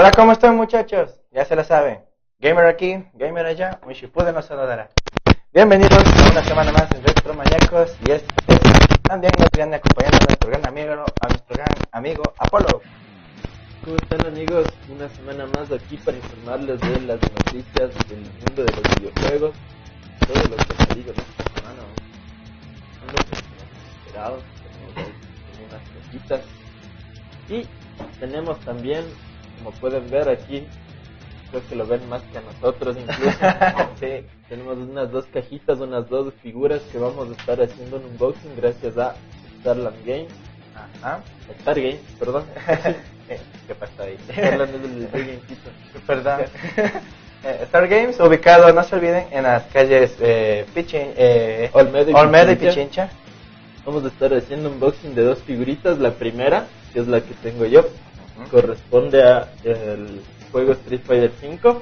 Hola, ¿cómo están muchachos? Ya se la saben. Gamer aquí, gamer allá, un Shippuden nos saludará. Bienvenidos a una semana más en Retro Mañacos y este también nos viene acompañando a nuestro gran amigo, a nuestro gran amigo Apolo. ¿Cómo están amigos? Una semana más aquí para informarles de las noticias del mundo de los videojuegos, todo lo que salido esta semana. Son los esperados, tenemos ahí unas cositas. Y tenemos también, como pueden ver aquí, creo que lo ven más que a nosotros incluso. Sí. Tenemos unas dos cajitas, unas dos figuras que vamos a estar haciendo un unboxing gracias a Starland Games. Ajá. Star Games, perdón. ¿Qué pasó ahí? Starland es el Gamecito. Perdón. Eh, Star Games, ubicado, no se olviden, en las calles eh, Pichin, eh, Olmedo y Olmedo y Pichincha. Pichincha. Vamos a estar haciendo un unboxing de dos figuritas. La primera, que es la que tengo yo, corresponde a el juego Street Fighter V.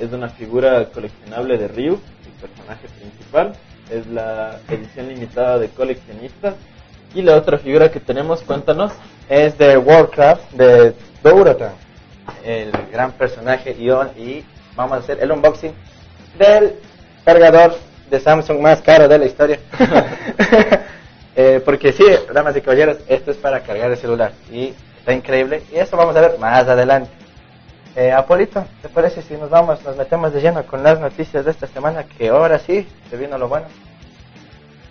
Es una figura coleccionable de Ryu, el personaje principal. Es la edición limitada de coleccionistas. Y la otra figura que tenemos, cuéntanos. Es de Warcraft, de Dourotan, el gran personaje y, y vamos a hacer el unboxing del cargador de Samsung más caro de la historia. Eh, porque sí, damas y caballeros, esto es para cargar el celular y está increíble y eso vamos a ver más adelante. Eh, Apolito, ¿te parece si nos vamos, nos metemos de lleno con las noticias de esta semana que ahora sí se vino lo bueno?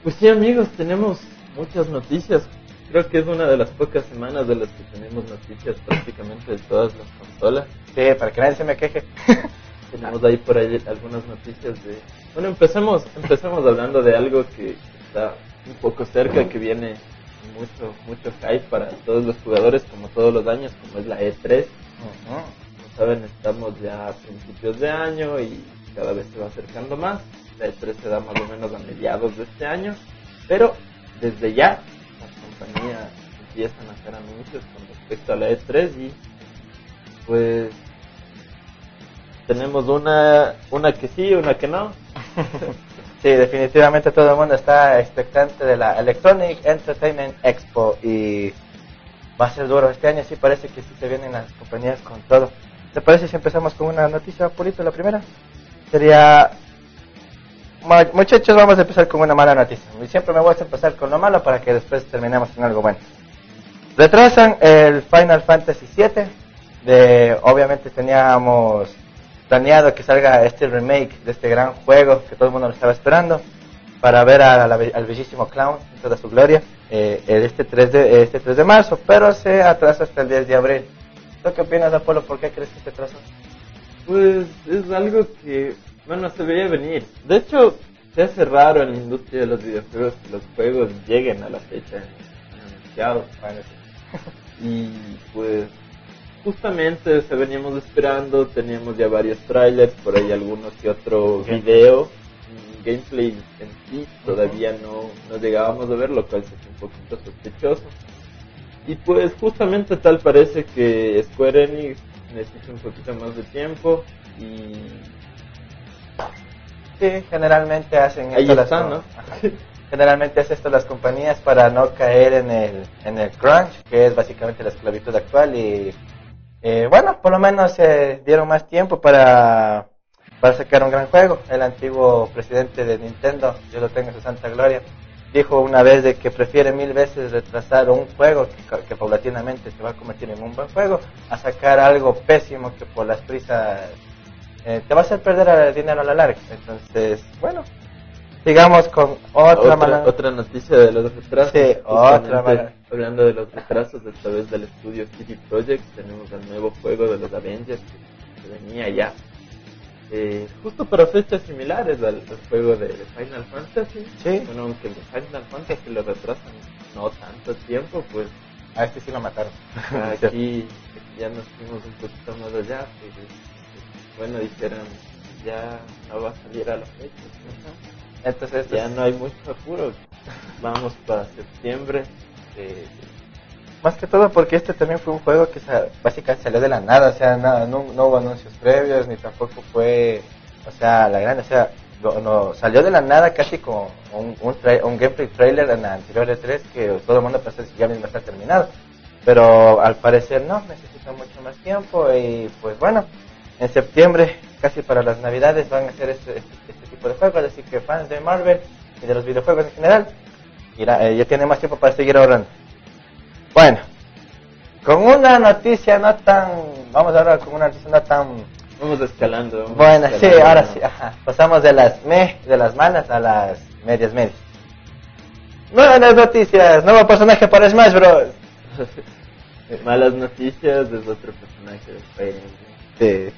Pues sí, amigos, tenemos muchas noticias. Creo que es una de las pocas semanas de las que tenemos noticias prácticamente de todas las consolas. Sí, para que nadie se me queje. Tenemos ahí por ahí algunas noticias de... Bueno, empecemos, empecemos hablando de algo que está un poco cerca, que viene mucho, mucho hype para todos los jugadores, como todos los años, como es la E3. Como saben, estamos ya a principios de año y cada vez se va acercando más. La E3 se da más o menos a mediados de este año, pero desde ya las compañías empiezan a hacer anuncios con respecto a la E3 y pues tenemos una, una que sí, una que no. Sí, definitivamente todo el mundo está expectante de la Electronic Entertainment Expo y va a ser duro este año. Sí, parece que sí se vienen las compañías con todo. ¿Te parece si empezamos con una noticia, Polito, la primera? Sería... Muchachos, vamos a empezar con una mala noticia. Y siempre me gusta empezar con lo malo para que después terminemos con algo bueno. Retrasan el Final Fantasy VII. De, obviamente teníamos planeado que salga este remake de este gran juego que todo el mundo lo estaba esperando para ver a be- al bellísimo clown en toda su gloria eh, este 3 de este 3 de marzo pero se atrasa hasta el 10 de abril ¿tú qué opinas Apolo? ¿por qué crees que se atrasó? Pues es algo que, bueno, se veía venir. De hecho, se hace raro en la industria de los videojuegos que los juegos lleguen a la fecha anunciados. Y pues, justamente se veníamos esperando, teníamos ya varios trailers, por ahí algunos que otro video. Mm, Gameplay en sí todavía no, no llegábamos a ver, lo cual hace un poquito sospechoso. Y pues justamente tal parece que Square Enix necesita un poquito más de tiempo y Sí, generalmente hacen Ahí esto las ¿no? Generalmente hacen esto las compañías para no caer en el, en el crunch, que es básicamente la esclavitud actual. Y eh, bueno, por lo menos se dieron más tiempo para, para sacar un gran juego. El antiguo presidente de Nintendo, yo lo tengo en su santa gloria, dijo una vez de que prefiere mil veces retrasar un juego que, que paulatinamente se va a convertir en un buen juego a sacar algo pésimo que por las prisas eh, te va a hacer perder el dinero a la larga. Entonces, bueno, sigamos con otra, otra, mala- otra noticia de los retrasos. Sí, otra mala- Hablando de los retrasos, esta vez del estudio CD Projekt, tenemos el nuevo juego de los Avengers que, venía ya. Eh, justo para fechas similares al, al juego de, de Final Fantasy. Sí. Bueno, aunque el de Final Fantasy lo retrasan no tanto tiempo, pues A este sí lo mataron. aquí ya nos fuimos un poquito más allá. Pues, bueno, dijeron, ya no va a salir a la fecha. ¿no? Entonces, Ya no hay mucho apuro. Vamos para septiembre. Eh, más que todo porque este también fue un juego que sa- básicamente salió de la nada, o sea, nada, no, no hubo anuncios previos, ni tampoco fue, o sea, la grande, o sea, no, no- salió de la nada casi con un, un, tra- un gameplay trailer en la anterior E3 que todo el mundo pensó que ya mismo está terminado. pero al parecer no, necesita mucho más tiempo y pues bueno, en septiembre, casi para las navidades, van a hacer este, este, este tipo de juegos, así que fans de Marvel y de los videojuegos en general, eh, ya tiene más tiempo para seguir ahorrando. Bueno, con una noticia no tan, vamos ahora con una noticia no tan... Vamos escalando. bueno, sí, ahora sí, pasamos de las me, de las malas a las medias medias. Buenas noticias, nuevo personaje para Smash Bros. Malas noticias es otro personaje de Fire Sí.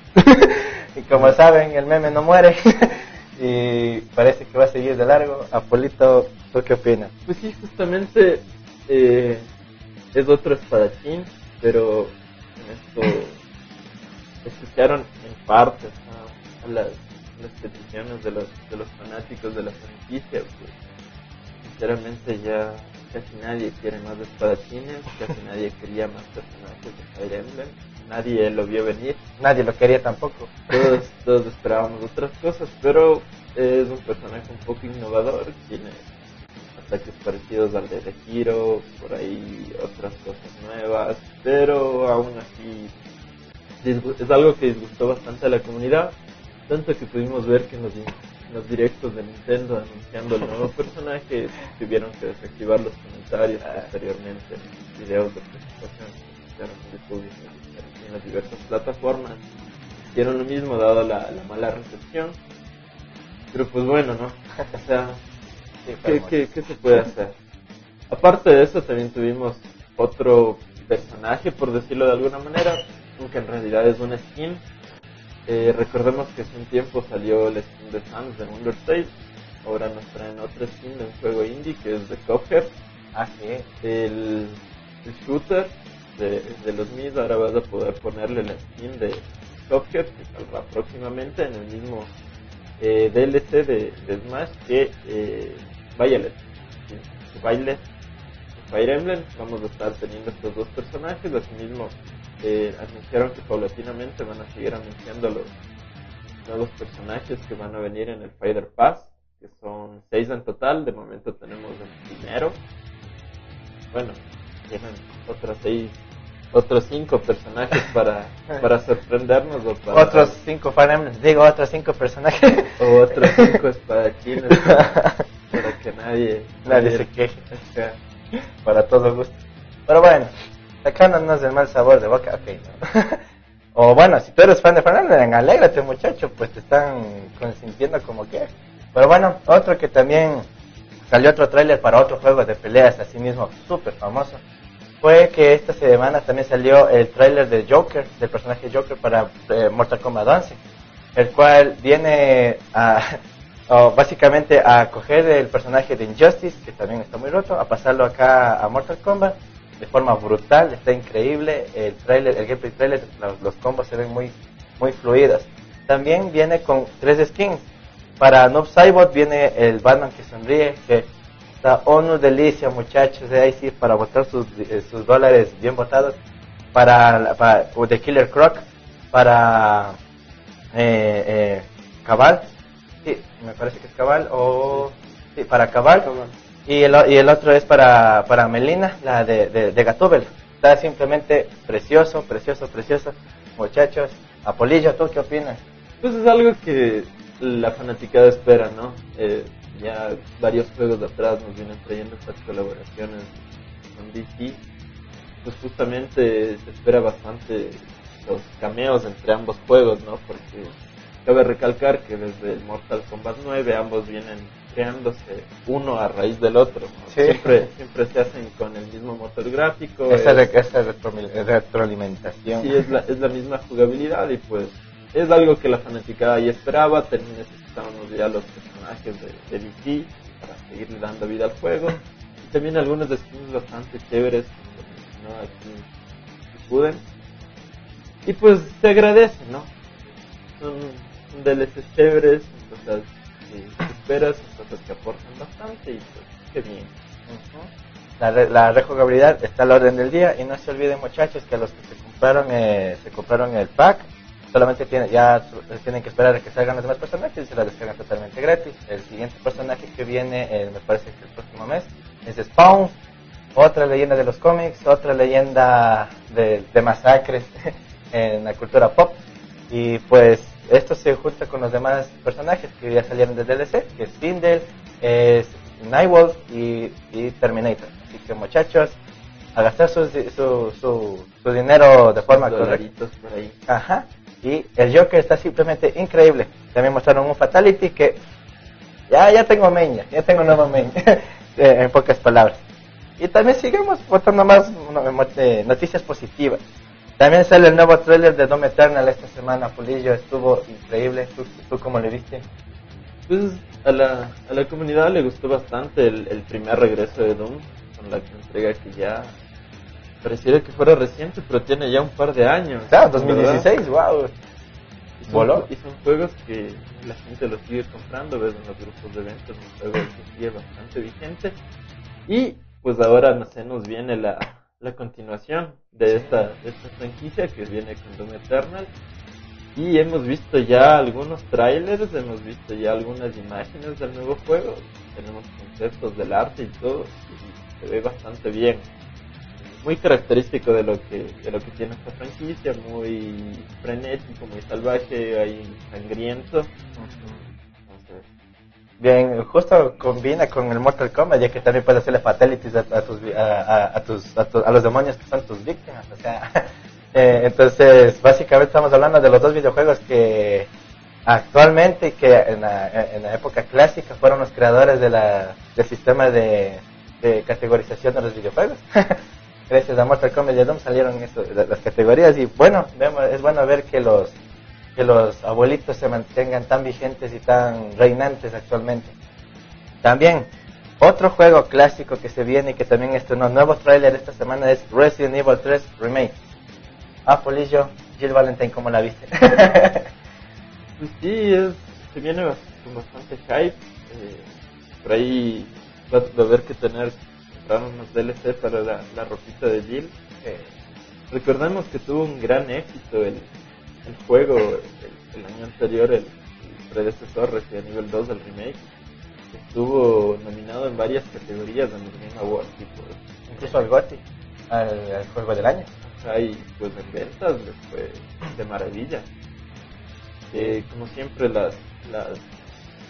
y como saben, el meme no muere. y parece que va a seguir de largo. Apolito, ¿tú qué opinas? Pues sí, justamente eh, es otro espadachín, pero en esto escucharon en parte a, las, peticiones de los, de los fanáticos de la franquicia. Pues, sinceramente ya casi nadie quiere más espadachines, casi nadie quería más personajes de Fire Emblem, nadie lo vio venir. Nadie lo quería tampoco. Todos, todos esperábamos otras cosas, pero es un personaje un poco innovador, tiene ataques parecidos al de Hero, por ahí otras cosas nuevas, pero aún así es algo que disgustó bastante a la comunidad, tanto que pudimos ver que nos los directos de Nintendo anunciando el nuevo personaje, tuvieron que desactivar los comentarios posteriormente en videos de presentación en YouTube y en las diversas plataformas. Hicieron lo mismo dado la, mala recepción. Pero pues bueno, ¿no? O sea, ¿qué, qué, qué se puede hacer? Aparte de eso, también tuvimos otro personaje, por decirlo de alguna manera, aunque en realidad es una skin eh, recordemos que hace un tiempo salió el skin de Sans de Undertale. Ahora nos traen otra skin de un juego indie que es de Cuphead. Ah, El, shooter de, los Mis, ahora vas a poder ponerle la skin de Cuphead que saldrá próximamente en el mismo eh, DLC de, Smash que eh, Violet. Violet Fire Emblem. Vamos a estar teniendo estos dos personajes. Asimismo, eh, anunciaron que paulatinamente van a seguir anunciando los nuevos personajes que van a venir en el Fighter Pass, que son seis en total. De momento tenemos el primero. Bueno, tienen otros seis, otros cinco personajes para, para sorprendernos. O para, otros cinco Fire digo, otros cinco personajes. O otros cinco espadachines para, que nadie, nadie, se queje. Para todos gusto. Pero bueno, sacándonos del mal sabor de boca, ok. o bueno, si tú eres fan de Fernando, alégrate muchacho, pues te están consintiendo como que. Pero bueno, otro que también salió otro tráiler para otro juego de peleas, así mismo súper famoso, fue que esta semana también salió el tráiler de Joker, del personaje Joker para eh, Mortal Kombat 11, el cual viene a, básicamente a coger el personaje de Injustice, que también está muy roto, a pasarlo acá a Mortal Kombat de forma brutal, está increíble. El trailer, el gameplay trailer, los, combos se ven muy, muy fluidos. También viene con tres skins. Para Noob Saibot viene el Batman que sonríe, que está ONU delicia, muchachos. De ahí sí, para botar sus, eh, sus dólares bien botados. Para, para The Killer Croc, para eh, eh, Cabal, sí, me parece que es Cabal, o sí, para Cabal. Y el, y el otro es para, para Melina, la de, de, de Gatúbel. Está simplemente precioso, precioso, precioso. Muchachos, Apolillo, ¿tú qué opinas? Pues es algo que la fanaticada espera, ¿no? Eh, ya varios juegos de atrás nos vienen trayendo estas colaboraciones con DC. Pues justamente se espera bastante los cameos entre ambos juegos, ¿no? Porque cabe recalcar que desde el Mortal Kombat 9 ambos vienen creándose uno a raíz del otro. Siempre, siempre se hacen con el mismo motor gráfico. Esa, es, retroalimentación. Sí, es la, es la misma jugabilidad y pues es algo que la fanaticada ya esperaba. Necesitábamos ya los de, de para seguirle dando vida al juego. Y también algunos skins bastante chéveres, como aquí Puden. Y pues se agradece, ¿no? Son, son DLCs chéveres, entonces esperas, cosas que aportan bastante y pues qué bien. La, la rejugabilidad está a la orden del día y no se olviden muchachos que los que se compraron eh, se compraron el pack solamente tienen, ya tienen que esperar a que salgan los demás personajes y se la descargan totalmente gratis. El siguiente personaje que viene, eh, me parece que el próximo mes, es Spawn, otra leyenda de los cómics, otra leyenda de, de masacres en la cultura pop. Y pues esto se junta con los demás personajes que ya salieron de DLC, que es Sindel, es Nightwolf y, y Terminator. Así que muchachos, a gastar su, su, su, dinero de forma correcta. por ahí. Ajá. Y el Joker está simplemente increíble. También mostraron un Fatality que ya, ya tengo main, ya, tengo nuevo main, en pocas palabras. Y también seguimos votando más eh, noticias positivas. También sale el nuevo trailer de Doom Eternal esta semana, Pulillo, estuvo increíble. ¿Tú, tú cómo le viste? Pues a la, a la comunidad le gustó bastante el, el primer regreso de Doom, con la entrega que ya pareciera que fuera reciente, pero tiene ya un par de años. Claro, 2016, wow. Y son, y son juegos que la gente los sigue comprando, ves en los grupos de eventos, un juego que sigue bastante vigente. Y pues ahora no sé, nos viene la, la continuación de esta, de esta franquicia que viene con Doom Eternal. Y hemos visto ya algunos trailers, hemos visto ya algunas imágenes del nuevo juego, tenemos conceptos del arte y todo, y se ve bastante bien muy característico de lo que de lo que tiene esta franquicia, muy frenético, muy salvaje, ahí sangriento. Bien, justo combina con el Mortal Kombat, ya que también puedes hacerle fatalities a, tus, a, tus, a, los demonios que son tus víctimas. O sea, eh, entonces, básicamente estamos hablando de los dos videojuegos que actualmente, que en la, en la época clásica fueron los creadores de la, del sistema de, de categorización de los videojuegos. gracias a Mortal Kombat y Doom salieron las categorías y bueno, es bueno ver que los que los abuelitos se mantengan tan vigentes y tan reinantes actualmente. También, otro juego clásico que se viene y que también estrenó nuevo trailer esta semana es Resident Evil 3 Remake. Ah, Polillo, Jill Valentine, ¿cómo la viste? pues sí, es, se viene con bastante hype. Eh, por ahí va a haber que tener unos DLC para la, la ropita de Jill. Eh, recordemos que tuvo un gran éxito el, el juego el, año anterior, el, predecesor Resident Evil 2 del remake. Estuvo nominado en varias categorías en los Game Awards. Incluso al GOTY, al, juego del año. y pues en ventas fue de maravilla. Eh, como siempre las, las,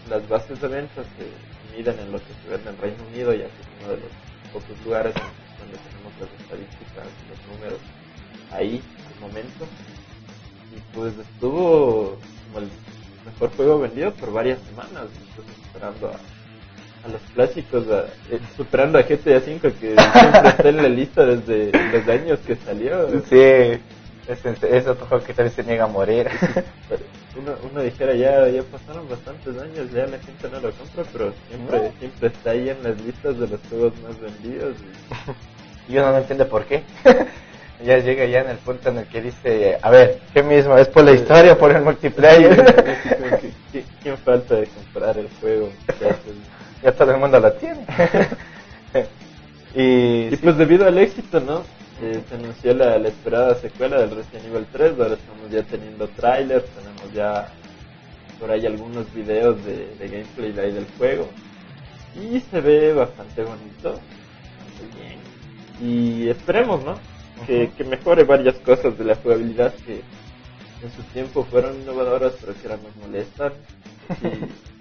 las bases de ventas se miden en lo que se vende en Reino Unido, ya que es uno de los pocos lugares donde tenemos las estadísticas, los números ahí al momento. Y pues estuvo como el mejor juego vendido por varias semanas, entonces esperando a, a los clásicos, eh, superando a GTA V que siempre está en la lista desde los años que salió. Sí, es, es otro juego que también se niega a morir. uno, uno dijera ya, ya pasaron bastantes años, ya la gente no lo compra, pero siempre, siempre está ahí en las listas de los juegos más vendidos. Y... uno no entiende por qué. ya llega ya en el punto en el que dice, a ver, ¿qué mismo? ¿Es por la historia o por el multiplayer? ¿Quién falta de comprar el juego? ya todo el mundo lo tiene. y, y pues debido al éxito, ¿no? Se anunció la, esperada secuela del Resident Evil 3, ahora estamos ya teniendo trailers, tenemos ya por ahí algunos videos de, gameplay de ahí del juego y se ve bastante bonito, bastante bien. Y esperemos, ¿no? Que, mejore varias cosas de la jugabilidad que en su tiempo fueron innovadoras, pero que ahora nos molestan.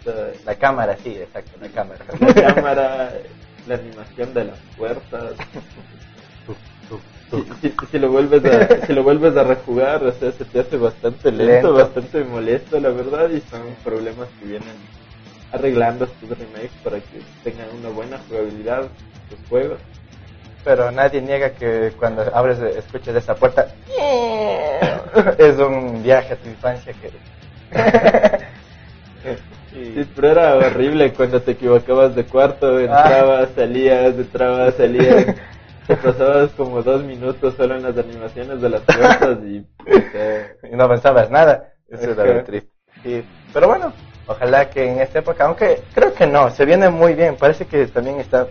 la, cámara, sí, exacto, la cámara. La cámara, la animación de las puertas. Si, lo vuelves a, si lo vuelves a rejugar, o sea, se te hace bastante lento, bastante molesto, la verdad, y son problemas que vienen arreglando estos remakes para que tengan una buena jugabilidad los juegos. Pero nadie niega que cuando abres, escuchas esa puerta, es un viaje a tu infancia que... Sí, pero era horrible cuando te equivocabas de cuarto, entrabas, salías, entrabas, salías. Pasabas como dos minutos solo en las animaciones de las puertas y, y no pensabas nada. Eso era triste. pero bueno, ojalá que en esta época, aunque creo que no, se viene muy bien. Parece que también está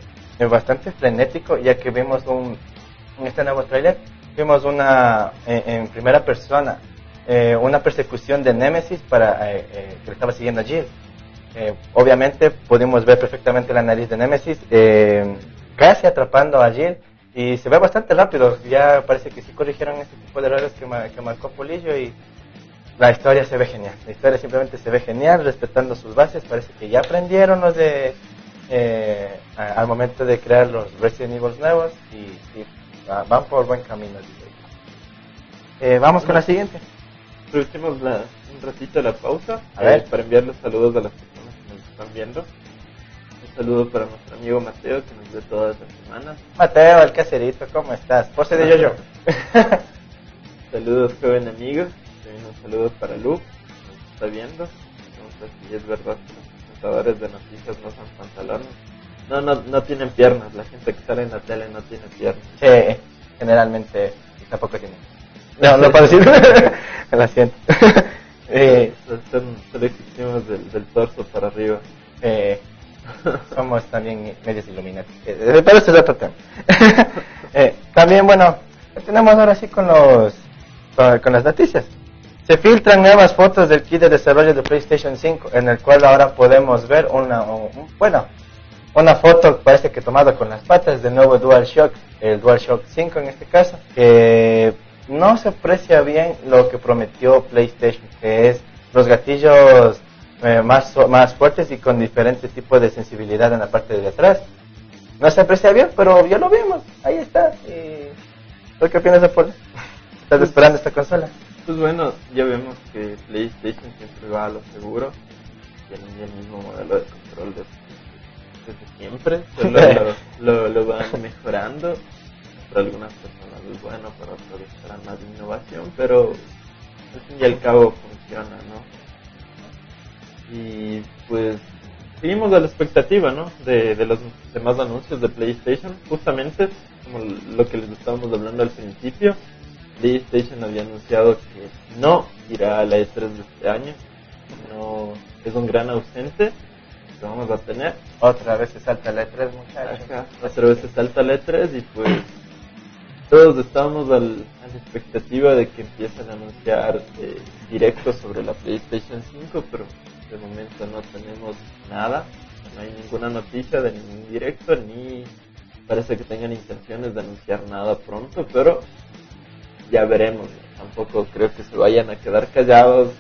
bastante frenético, ya que vimos un, en este nuevo trailer, vimos una en, primera persona, eh, una persecución de Nemesis para eh, eh, que estaba siguiendo a Jill. obviamente pudimos ver perfectamente la nariz de Nemesis casi atrapando a Jill y se ve bastante rápido. Ya parece que sí corrigieron ese tipo de errores que, que marcó Polillo y la historia se ve genial. La historia simplemente se ve genial, respetando sus bases. Parece que ya aprendieron los de eh, al momento de crear los Resident Evil nuevos y, van por buen camino. Eh, vamos con la siguiente. Aprovechemos la, un ratito la pausa a ver. para enviar los saludos a las personas que nos están viendo. Un saludo para nuestro amigo Mateo que nos ve todas las semanas. Mateo, el caserito, ¿cómo estás? Pose de yo-yo. saludos, joven amigos. También un saludo para Lu, que nos está viendo. No sé si es verdad que los presentadores de noticias no son pantalones. No, no, no tienen piernas. La gente que sale en la tele no tiene piernas. Sí, generalmente tampoco tienen. No, no para decir. Lo siento. eh, son, son del, del, torso para arriba. Eh, somos también medios iluminados. Eh, pero ese es otro tema. eh, también, bueno, tenemos ahora sí con los con, las noticias. Se filtran nuevas fotos del kit de desarrollo de PlayStation 5, en el cual ahora podemos ver una, bueno, una foto parece que tomada con las patas del nuevo DualShock, el DualShock 5 en este caso, que no se aprecia bien lo que prometió PlayStation, que es los gatillos eh, más, más fuertes y con diferentes tipos de sensibilidad en la parte de atrás. No se aprecia bien, pero ya lo vimos, ahí está. Y... qué opinas de Paul? ¿Estás pues, esperando esta consola? Pues bueno, ya vemos que PlayStation siempre va a lo seguro, tiene el mismo modelo de control desde, siempre, solo lo, lo van mejorando para algunas personas es bueno, para otros para más innovación, pero al fin y al cabo funciona, ¿no? Y pues seguimos a la expectativa, ¿no? De, de los demás anuncios de PlayStation, justamente como lo que les estábamos hablando al principio. PlayStation había anunciado que no irá a la E3 de este año, no es un gran ausente que vamos a tener. Otra vez se salta la E3, muchachos. otra vez se salta la E3 y pues todos estamos al, a la expectativa de que empiecen a anunciar eh, directos sobre la PlayStation 5, pero de momento no tenemos nada, no hay ninguna noticia de ningún directo, ni parece que tengan intenciones de anunciar nada pronto, pero ya veremos. Tampoco creo que se vayan a quedar callados.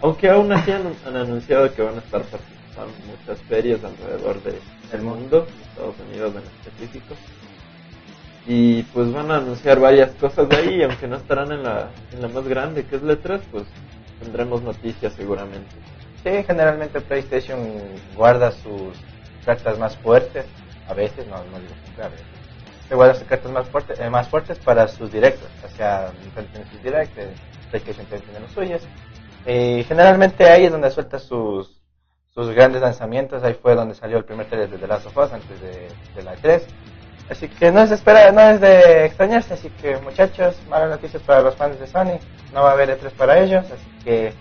Aunque aún así han, anunciado que van a estar participando en muchas ferias alrededor del mundo, Estados Unidos en específico y pues van a anunciar varias cosas de ahí, aunque no estarán en la, en la más grande que es Letras, pues tendremos noticias seguramente. Sí, generalmente PlayStation guarda sus cartas más fuertes, a veces, no, no digo a veces. Se sus cartas más fuertes, eh, más fuertes para sus directos, o sea, Nintendo sus directos, PlayStation tiene los suyos. Y generalmente ahí es donde suelta sus, sus grandes lanzamientos, ahí fue donde salió el primer trailer de The Last of Us antes de, de la 3 Así que no es de esperar, no es de extrañarse, así que muchachos, malas noticias para los fans de Sony, no va a haber E3 para ellos, así que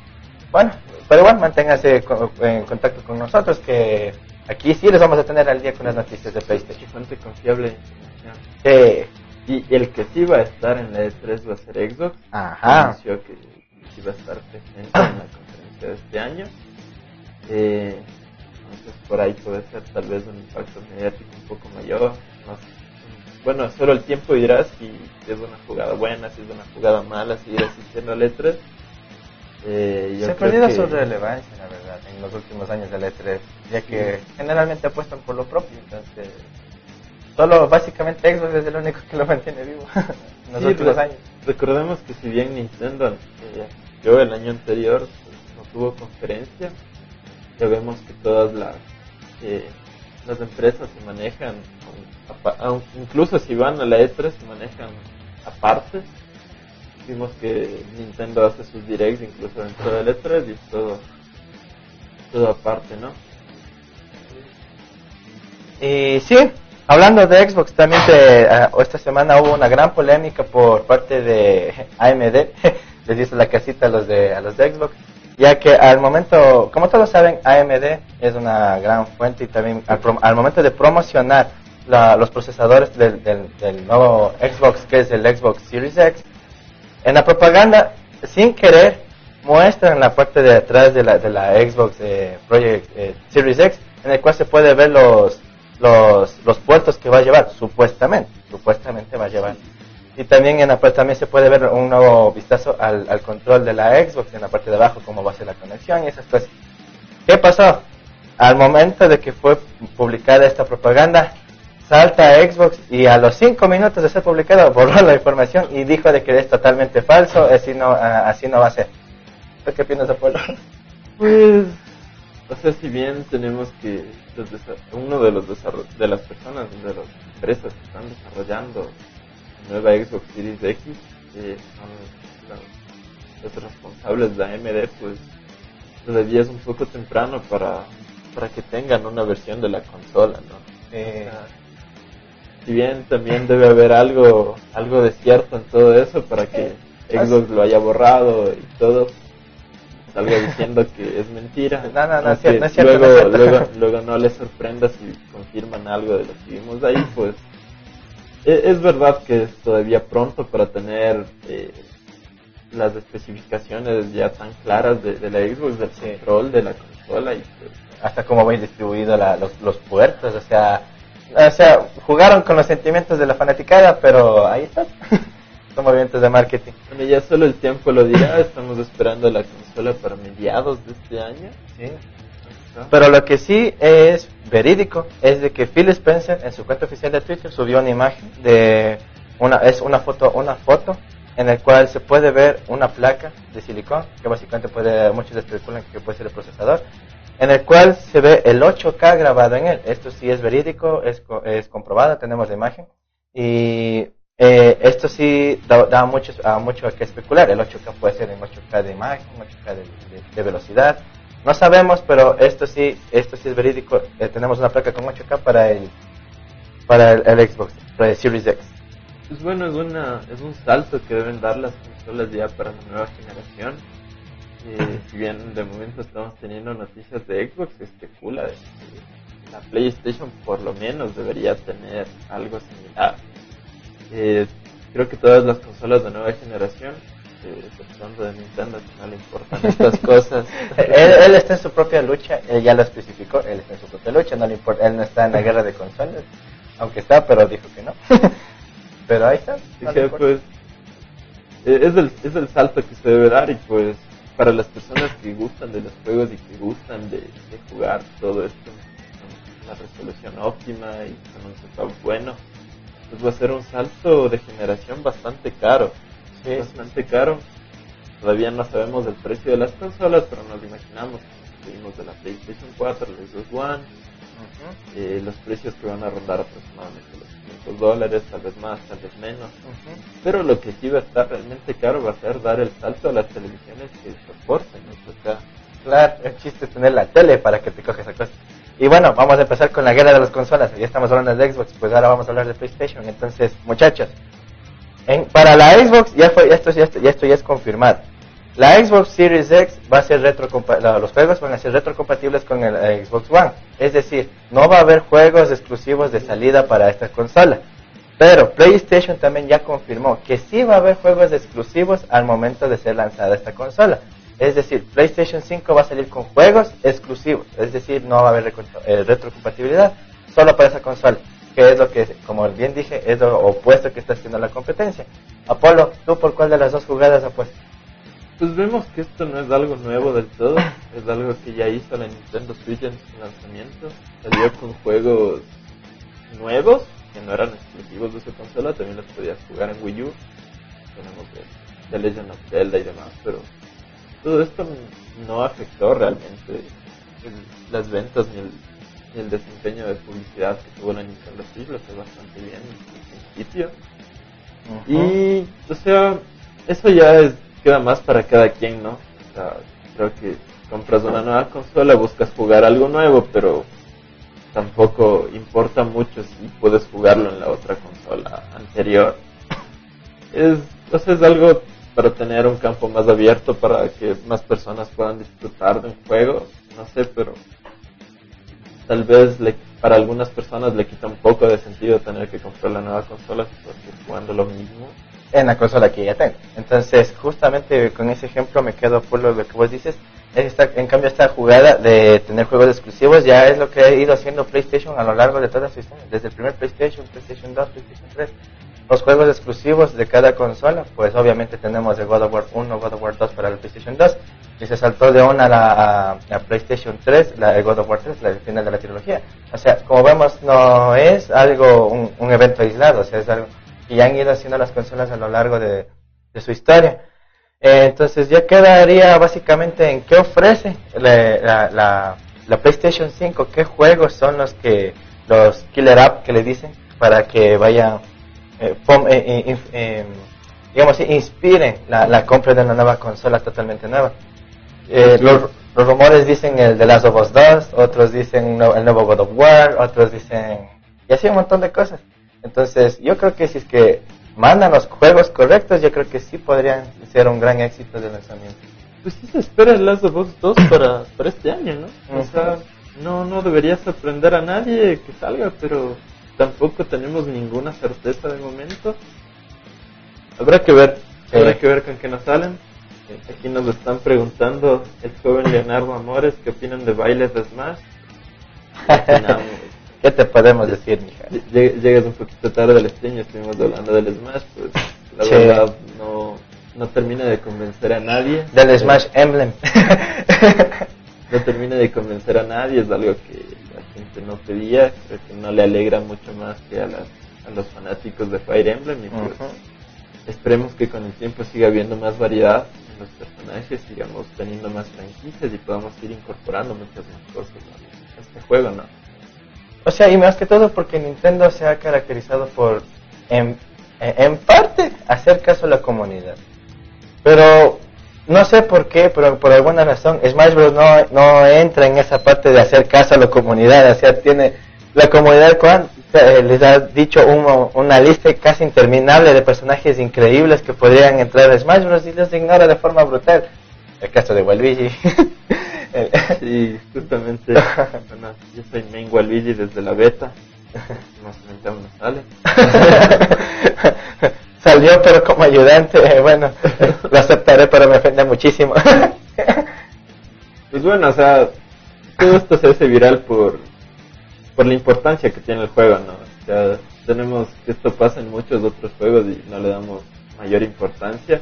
bueno, pero igual manténganse en contacto con nosotros que aquí sí les vamos a tener al día con las noticias de PlayStation. Fuente confiable. Sí. Y el que sí va a estar en la E3 va a ser Xbox. Ajá. Anunció que sí va a estar presente en la conferencia de este año. Eh, entonces por ahí puede ser tal vez un impacto mediático un poco mayor. Bueno, solo el tiempo dirá si es una jugada buena, si es una jugada mala, si ir asistiendo a letras. Eh, Se ha perdido su relevancia, la verdad, en los últimos años de letras, ya que generalmente apuestan por lo propio, entonces solo básicamente Xbox es el único que lo mantiene vivo en los últimos años. Recordemos que si bien Nintendo, eh, yo el año anterior pues, no tuvo conferencia, ya vemos que todas las eh, las empresas se manejan, incluso si van a la E3 se manejan aparte. Vimos que Nintendo hace sus directs incluso dentro de la E3 y todo, todo aparte, ¿no? Y sí, hablando de Xbox, también ah, esta semana hubo una gran polémica por parte de AMD, les hizo la casita a los de, a los de Xbox, ya que al momento, como todos saben, AMD es una gran fuente y también al, momento de promocionar los procesadores del, del, nuevo Xbox, que es el Xbox Series X, en la propaganda, sin querer, muestran la parte de atrás de la, de la Xbox eh, Project eh, Series X, en el cual se puede ver los, los, los puertos que va a llevar, supuestamente, supuestamente va a llevar. Y también en la también se puede ver un nuevo vistazo al, al control de la Xbox en la parte de abajo, cómo va a ser la conexión y esas cosas. ¿Qué pasó? Al momento de que fue publicada esta propaganda, salta a Xbox y a los cinco minutos de ser publicado borró la información y dijo de que es totalmente falso, así no, ah, así no va a ser. ¿Tú qué piensas, Apolo? Pues, o sea, si bien tenemos que uno de los de las personas, de las empresas que están desarrollando nueva Xbox Series X, que son los, responsables de AMD, pues todavía es un poco temprano para, para que tengan una versión de la consola, ¿no? si bien también debe haber algo, algo de cierto en todo eso para que Xbox lo haya borrado y todo, salga diciendo que es mentira. No, no, no, es cierto, no es cierto, luego, luego, luego no les sorprenda si confirman algo de lo que vimos ahí, pues es, verdad que es todavía pronto para tener eh, las especificaciones ya tan claras de, la Xbox, del control de la consola y pues, hasta cómo va distribuido la, los, los puertos, o sea, o sea, jugaron con los sentimientos de la fanaticada, pero ahí está. Son movimientos de marketing. Bueno, ya solo el tiempo lo dirá. Estamos esperando la consola para mediados de este año. Sí. Pero lo que sí es verídico es de que Phil Spencer en su cuenta oficial de Twitter subió una imagen de una es una foto una foto en el cual se puede ver una placa de silicón que básicamente puede muchos especulan que puede ser el procesador en el cual se ve el 8K grabado en él. Esto sí es verídico, es, es comprobado, tenemos la imagen. Y eh, esto sí da, mucho, a mucho que especular. El 8K puede ser en 8K de imagen, 8K de, velocidad. No sabemos, pero esto sí, esto sí es verídico. Eh, tenemos una placa con 8K para el, para el, Xbox, para el Series X. Pues bueno, es, una, es un salto que deben dar las consolas ya para la nueva generación eh, si bien de momento estamos teniendo noticias de Xbox, especula de la PlayStation por lo menos debería tener algo similar. Eh, creo que todas las consolas de nueva generación, eh, exceptuando de Nintendo, que no le importan estas cosas. él, está en su propia lucha, él ya lo especificó, él está en su propia lucha, no le importa, él no está en la guerra de consolas, aunque está, pero dijo que no. pero ahí está. pues, eh, es, el, es el salto que se debe dar y pues para las personas que gustan de los juegos y que gustan de, jugar todo esto con una resolución óptima y con un setup bueno, pues va a ser un salto de generación bastante caro. Bastante caro. Todavía no sabemos el precio de las consolas, pero nos imaginamos. Seguimos de la PlayStation 4, la Xbox One, eh, los precios que van a rondar aproximadamente los 500 dólares, tal vez más, tal vez menos. Pero lo que sí va a estar realmente caro va a ser dar el salto a las televisiones que soporten 8K. Claro, el chiste es tener la tele para que te coges esa cosa. Y bueno, vamos a empezar con la guerra de las consolas. Ya estamos hablando de Xbox, pues ahora vamos a hablar de PlayStation. Entonces, muchachos, en, para la Xbox ya fue, esto, ya, esto ya es confirmado. La Xbox Series X va a ser los juegos van a ser retrocompatibles con el eh, Xbox One. Es decir, no va a haber juegos exclusivos de salida para esta consola. Pero PlayStation también ya confirmó que sí va a haber juegos exclusivos al momento de ser lanzada esta consola. Es decir, PlayStation 5 va a salir con juegos exclusivos. Es decir, no va a haber eh, retrocompatibilidad solo para esa consola. Que es lo que, como bien dije, es lo opuesto que está haciendo la competencia. Apolo, ¿tú por cuál de las dos jugadas apuestas? Pues vemos que esto no es algo nuevo del todo, es algo que ya hizo la Nintendo Switch en su lanzamiento. Salió con juegos nuevos que no eran exclusivos de su consola, también los podías jugar en Wii U. Tenemos The, Legend of Zelda y demás, pero todo esto no afectó realmente las ventas ni el, desempeño de publicidad que tuvo la Nintendo Switch, lo fue bastante bien en principio. Y, o sea, eso ya es queda más para cada quien, ¿no? O sea, creo que compras una nueva consola, buscas jugar algo nuevo, pero tampoco importa mucho si puedes jugarlo en la otra consola anterior. Es, o sea, es algo para tener un campo más abierto para que más personas puedan disfrutar de un juego, no sé, pero tal vez le, para algunas personas le quita un poco de sentido tener que comprar la nueva consola si jugando lo mismo en la consola que ya tengo. Entonces, justamente con ese ejemplo me quedo por lo que vos dices. en cambio esta jugada de tener juegos exclusivos ya es lo que ha ido haciendo PlayStation a lo largo de toda su historia, desde el primer PlayStation, PlayStation 2, PlayStation 3. Los juegos exclusivos de cada consola, pues obviamente tenemos el God of War 1, God of War 2 para el PlayStation 2, y se saltó de una a la, PlayStation 3, la, el God of War 3, la final de la trilogía. O sea, como vemos, no es algo, un, evento aislado, o sea, es algo que ya han ido haciendo las consolas a lo largo de su historia. Eh, entonces ya quedaría básicamente en qué ofrece la, la, PlayStation 5, qué juegos son los que los killer app que le dicen para que vaya, eh, eh, digamos, inspiren la, compra de una nueva consola totalmente nueva. Los, los, rumores dicen el de Last of Us 2, otros dicen el nuevo God of War, otros dicen y así un montón de cosas. Entonces yo creo que si es que mandan los juegos correctos, yo creo que sí podrían ser un gran éxito de lanzamiento. Pues sí se espera el Last of Us 2 para, para este año, ¿no? O sea, no, no debería sorprender a nadie que salga, pero tampoco tenemos ninguna certeza de momento. Habrá que ver, habrá que ver con qué nos salen. Aquí nos están preguntando el joven Leonardo Amores qué opinan de bailes de Smash. ¿Qué te podemos decir, mija? Llegas un poquito tarde del stream, estuvimos hablando del Smash, pues la verdad no, no termina de convencer a nadie. Del Smash Emblem. no termina de convencer a nadie, es algo que la gente no pedía, creo que no le alegra mucho más que a, las, a los fanáticos de Fire Emblem y pues esperemos que con el tiempo siga habiendo más variedad en los personajes, sigamos teniendo más franquicias y podamos ir incorporando muchas más cosas a este juego, ¿no? O sea, y más que todo porque Nintendo se ha caracterizado por, en, en parte, hacer caso a la comunidad. Pero no sé por qué, pero por alguna razón Smash Bros. no, no entra en esa parte de hacer caso a la comunidad. O sea, tiene la comunidad eh, les ha dicho una lista casi interminable de personajes increíbles que podrían entrar a Smash Bros. y los ignora de forma brutal. El caso de Waluigi. sí, justamente. bueno, yo soy main Waluigi desde la beta. Más o menos sale. Salió, pero como ayudante. Bueno, lo aceptaré, pero me ofende muchísimo. pues bueno, o sea, todo esto se hace viral por, por la importancia que tiene el juego, ¿no? O sea, tenemos que esto pasa en muchos otros juegos y no le damos mayor importancia.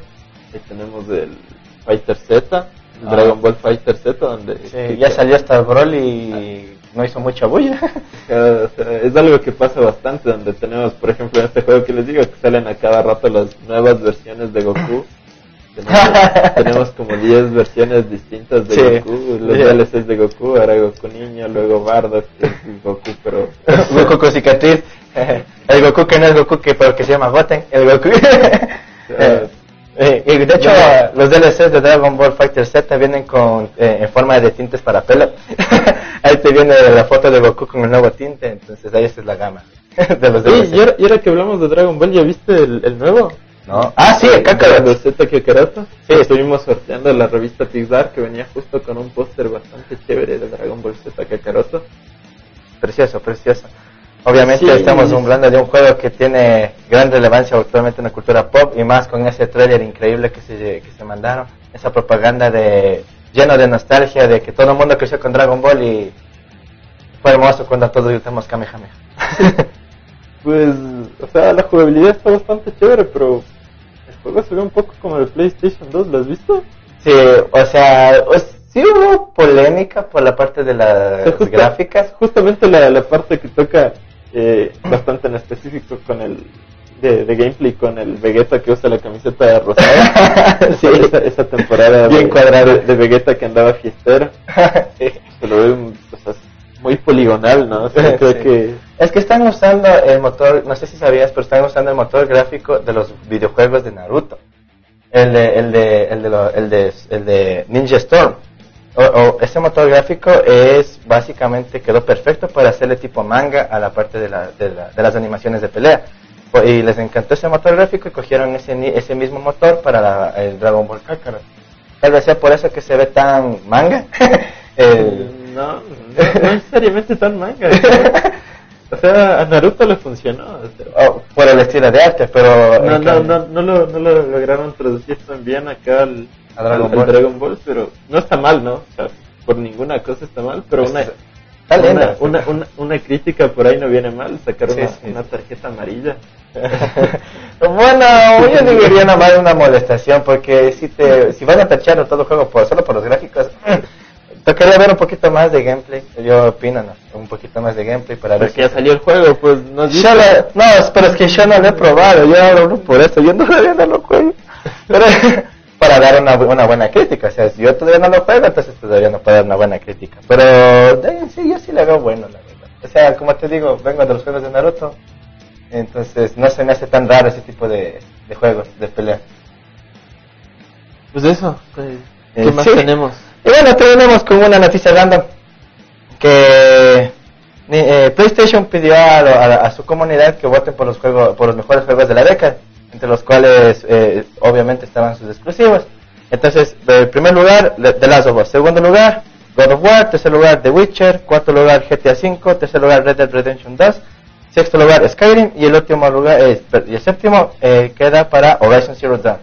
Ahí tenemos el Fighter Z, Ah. Dragon Ball Fighter Z, donde... ya salió hasta Broly y no hizo mucha bulla. es algo que pasa bastante, donde tenemos, por ejemplo, en este juego que les digo, que salen a cada rato las nuevas versiones de Goku. Tenemos, como 10 versiones distintas de Goku, los DLCs de Goku, ahora Goku niño, luego Bardock, Goku, pero... Goku con cicatriz, el Goku que no es Goku, que, pero que se llama Goten, el Goku... Eh, y de hecho, los DLCs de Dragon Ball Fighter Z vienen con eh, en forma de tintes para pelo. ahí te viene la foto de Goku con el nuevo tinte, entonces ahí esta es la gama de los DLCs. y, ahora, que hablamos de Dragon Ball, ¿ya viste el, nuevo? No. Ah, sí, el Kakarot. De Z Kakarot. Sí, estuvimos sorteando la revista Pixar que venía justo con un póster bastante chévere de Dragon Ball Z Kakaroto. Precioso, precioso. Obviamente estamos hablando de un juego que tiene gran relevancia actualmente en la cultura pop y más con ese trailer increíble que se, que se mandaron, esa propaganda de lleno de nostalgia de que todo el mundo creció con Dragon Ball y fue hermoso cuando todos gritamos Kamehameha. pues, o sea, la jugabilidad está bastante chévere, pero el juego se ve un poco como el PlayStation 2, ¿lo has visto? Sí, o sea, sí hubo polémica por la parte de las gráficas. Justamente la, la parte que toca eh, bastante en específico con el de, gameplay con el Vegeta que usa la camiseta de rosada. sí, esa, temporada bien cuadrada de, Vegeta que andaba fiestero. Se lo ve muy poligonal, ¿no? creo que es que están usando el motor, no sé si sabías, pero están usando el motor gráfico de los videojuegos de Naruto. El de el de el de, el de, el de Ninja Storm o, ese motor gráfico es básicamente quedó perfecto para hacerle tipo manga a la parte de, la, de, las animaciones de pelea. Y les encantó ese motor gráfico y cogieron ese, ese mismo motor para el Dragon Ball Kakarot. Tal vez sea por eso que se ve tan manga. no, no, necesariamente tan manga. O sea, a Naruto le funcionó. Oh, por el estilo de arte, pero... No, no, no, no, lo, no lo lograron traducir tan bien acá al A Dragon al- al Ball. Dragon Ball, pero no está mal, ¿no? O sea, por ninguna cosa está mal, pero una, Está una, una, una, una crítica por ahí no viene mal, sacar Sí, una, sí. una tarjeta amarilla. bueno, yo no diría nada más una molestación, porque si te si van a tachar todo el juego por, solo por los gráficos, tocaría ver un poquito más de gameplay. Yo opino, ¿no? Un poquito más de gameplay para ver Porque ya salió el juego, pues no. Yo lo- no, pero es que yo no lo he probado, yo hablo por eso, yo no lo juego. Pero para dar una, una buena crítica, o sea, si yo todavía no lo juego, entonces todavía no puedo dar una buena crítica. Pero en sí, yo sí le veo bueno, la verdad. O sea, como te digo, vengo de los juegos de Naruto, entonces no se me hace tan raro ese tipo de, de juegos, de pelea. Pues eso, ¿qué, Eh, más sí. tenemos? Y bueno, terminemos con una noticia random. Que eh, PlayStation pidió a, a a su comunidad que voten por los juegos, por los mejores juegos de la década, entre los cuales eh, obviamente estaban sus exclusivos. Entonces, en primer lugar, The Last of Us. Segundo lugar, God of War. Tercer lugar, The Witcher. Cuarto lugar, GTA V. Tercer lugar, Red Dead Redemption 2. Sexto lugar, Skyrim. Y el último lugar, eh, y el séptimo eh, queda para Horizon Zero Dawn.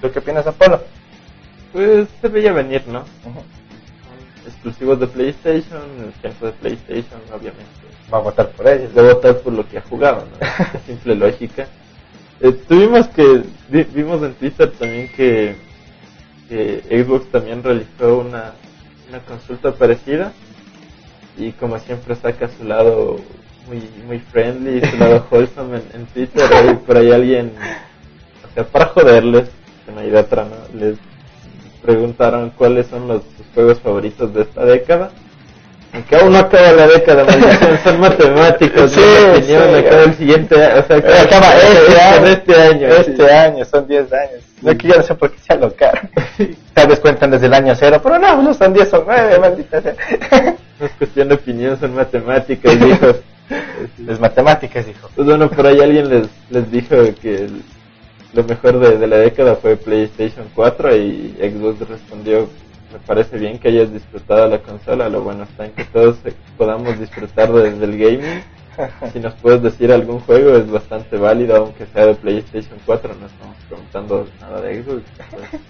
¿Tú qué opinas, Apolo? Pues se veía venir, ¿no? Exclusivos de PlayStation, el tiempo de PlayStation, obviamente. Va a votar por ellos. De votar por lo que ha jugado, ¿no? Simple lógica. Eh, tuvimos que, vi- vimos en Twitter también que, que Xbox también realizó una, una consulta parecida y como siempre saca su lado muy muy friendly, su lado wholesome en, en Twitter, ahí por ahí alguien, o sea, para joderles, que no hay de otra, ¿no? Les preguntaron cuáles son los sus juegos favoritos de esta década. Aunque aún no acaba la década, son matemáticos, Sí, opinión, sí. acaba el siguiente año, o sea, acaba, Acaba este año. este año, Este sí. año, son 10 años. No que yo no sé por qué se alocaron. Tal vez cuentan desde el año cero, pero no, no son 10, son 9, maldita sea. No es cuestión de opinión, son matemáticas, hijos. Es matemáticas, hijo. Pues bueno, por ahí alguien les, les dijo que el- lo mejor de, de la década fue PlayStation 4 y Xbox respondió, me parece bien que hayas disfrutado la consola, lo bueno está en que todos podamos disfrutar de- del gaming. Si nos puedes decir algún juego es bastante válido, aunque sea de PlayStation 4, no estamos preguntando nada de Xbox. pues.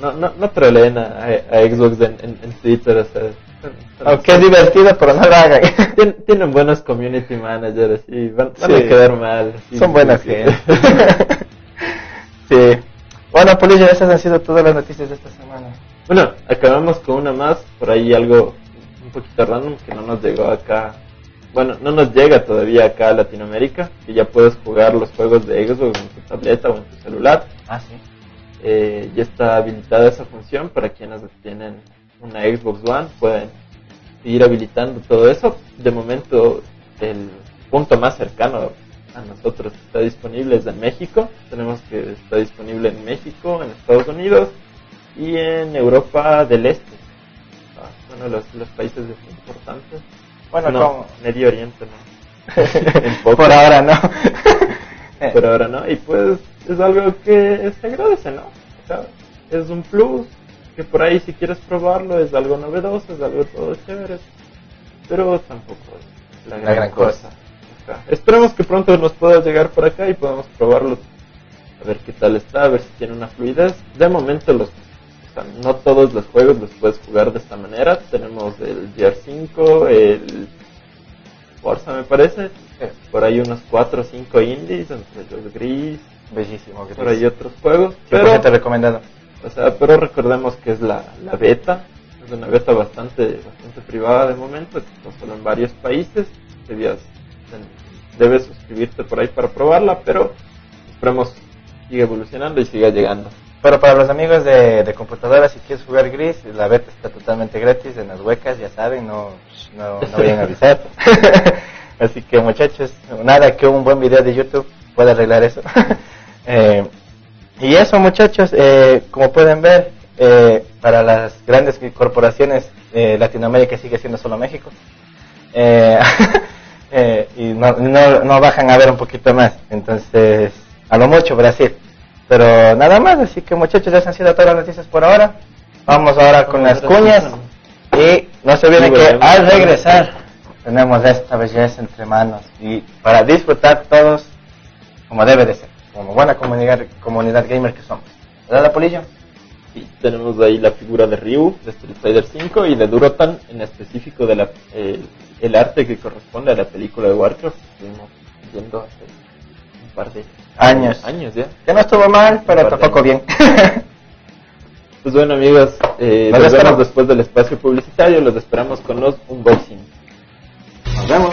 No, no, no troleen a, Xbox en, en- en Twitter, o sea, Aunque es divertido, pero no lo hagan. Tien- tienen buenos community managers y van, van Sí. a quedar mal. Son buenas sí. gente. sí. Bueno, Polillo, esas han sido todas las noticias de esta semana. Bueno, acabamos con una más, por ahí algo un poquito random que no nos llegó acá. Bueno, no nos llega todavía acá a Latinoamérica, que ya puedes jugar los juegos de Xbox en tu tableta o en tu celular. Ah, sí. Eh, ya está habilitada esa función para quienes tienen una Xbox One, pueden ir habilitando todo eso. De momento, el punto más cercano a nosotros está disponible es en México. Tenemos que está disponible en México, en Estados Unidos y en Europa del Este. Ah, Bueno, los, los países importantes. Bueno, no, como... Medio Oriente, ¿no? Por ahora no. Pero ahora no, y pues es algo que se agradece, ¿no? O sea, es un plus, que por ahí si quieres probarlo es algo novedoso, es algo todo chévere, pero tampoco es la gran, gran cosa. Esperemos que pronto nos pueda llegar por acá y podamos probarlo, a ver qué tal está, a ver si tiene una fluidez. De momento los o sea, no todos los juegos los puedes jugar de esta manera. Tenemos el GR5, el Forza me parece, por ahí unos 4 o 5 indies, entre los gris, Bellísimo. por ahí otros juegos. 100% Pero, recomendado. o sea, pero recordemos que es la, la beta, es una beta bastante, bastante privada de momento, está solo en varios países, debías, debes suscribirte por ahí para probarla, pero esperemos siga evolucionando y siga llegando. Pero para los amigos de, de computadoras, si quieres jugar gris, la beta está totalmente gratis en las huecas, ya saben, no, no, no vayan a avisar. Así que muchachos, nada que un buen video de YouTube pueda arreglar eso. Eh, y eso muchachos, eh, como pueden ver, eh, para las grandes corporaciones, eh, Latinoamérica sigue siendo solo México. Eh, y no, no, bajan a ver un poquito más. Entonces, a lo mucho Brasil. Pero nada más, así que muchachos, se han sido todas las noticias por ahora. Vamos ahora con las cuñas. Y no se olviden que al regresar tenemos esta belleza entre manos. Y para disfrutar todos como debe de ser, como buena comunidad, comunidad gamer que somos. ¿Verdad, Polillo? Sí, tenemos ahí la figura de Ryu de Street Fighter 5 y de Durotan en específico de la, eh, el arte que corresponde a la película de Warcraft. Estuvimos viendo hace un par de Años. años ya. Que no estuvo mal, pero tampoco bien. Pues bueno amigos, eh, Nos nos vemos después del espacio publicitario, los esperamos con los unboxing. Nos vemos.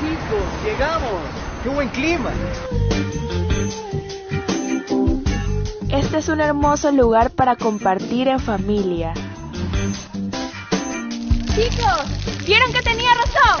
Chicos, llegamos. ¡Qué buen clima! Este es un hermoso lugar para compartir en familia. Chicos, ¿vieron que tenía razón?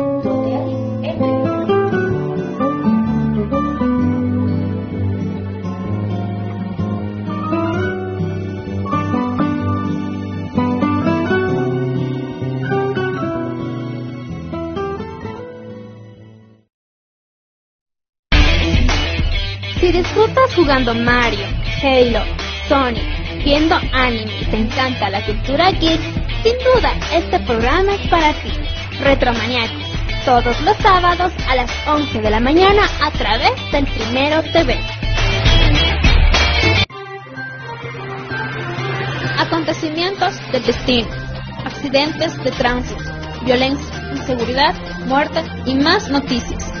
jugando Mario, Halo, Sonic, viendo anime y te encanta la cultura geek, sin duda este programa es para ti. Retromaniacos, todos los sábados a las 11 de la mañana a través del Primero TV. Acontecimientos del destino, accidentes de tránsito, violencia, inseguridad, muerte y más noticias.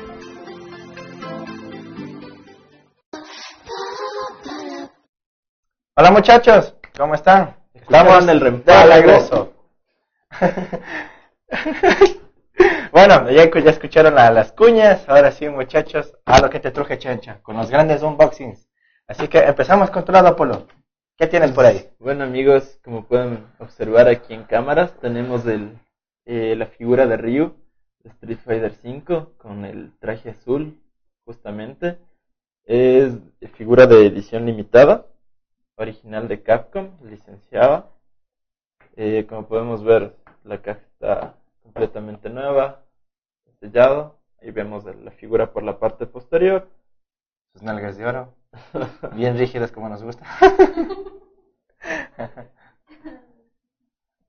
Hola muchachos, ¿cómo están? Estamos en el de regreso. bueno, ya, ya escucharon la- las cuñas, ahora sí muchachos, a lo que te truje chancha, con los grandes unboxings. Así que empezamos con tu lado, Apolo. ¿Qué tienes por ahí? Bueno amigos, como pueden observar aquí en cámaras, tenemos el, eh, la figura de Ryu de Street Fighter V con el traje azul, justamente. Es figura de edición limitada, original de Capcom, licenciada. Eh, como podemos ver, la caja está completamente nueva, sellado. Ahí vemos la figura por la parte posterior. Sus nalgas de oro, bien rígidas como nos gusta.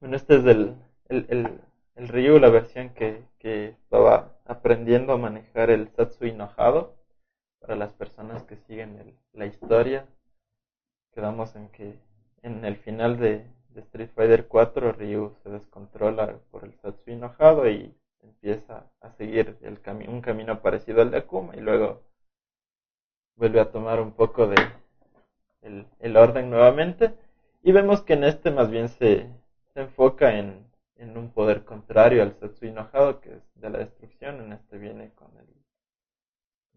Bueno, este es el, el, el, el Ryu, la versión que, que estaba aprendiendo a manejar el Satsui enojado. Para las personas que siguen el- la historia, quedamos en que en el final de, de Street Fighter 4 Ryu se descontrola por el Satsui enojado y empieza a seguir el cami- un camino parecido al de Akuma y luego vuelve a tomar un poco de el, el orden nuevamente. Y vemos que en este más bien se, se enfoca en, en un poder contrario al Satsui enojado que es de la destrucción. En este viene con el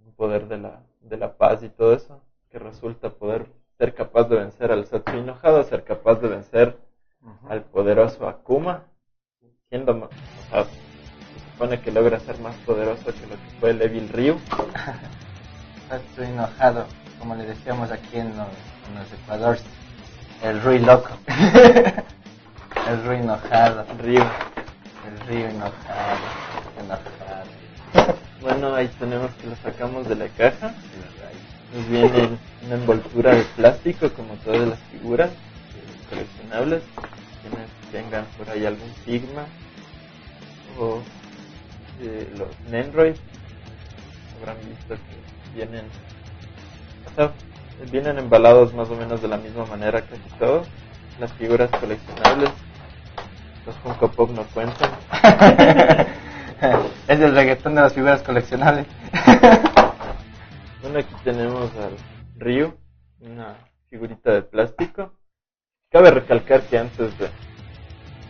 un poder de la, de la paz y todo eso que resulta poder ser capaz de vencer al Satsui enojado ser capaz de vencer al poderoso Akuma siendo ma- o sea, se supone que logra ser más poderoso que lo que fue el Evil Ryu. Estoy enojado, como le decíamos aquí en los, en los Ecuadores, el Rui loco. el Rui enojado, Ryu. El Rui enojado, enojado. bueno ahí tenemos que lo sacamos de la caja Nos viene en una envoltura de plástico como todas las figuras eh, coleccionables. Quienes tengan por ahí algún Sigma o eh, los Nendroid habrán visto que vienen, o sea, vienen embalados más o menos de la misma manera casi todos. Las figuras coleccionables, los Funko Pop no cuentan. es el reggaetón de las figuras coleccionables. Bueno, aquí tenemos al Ryu, una figurita de plástico. Cabe recalcar que antes de,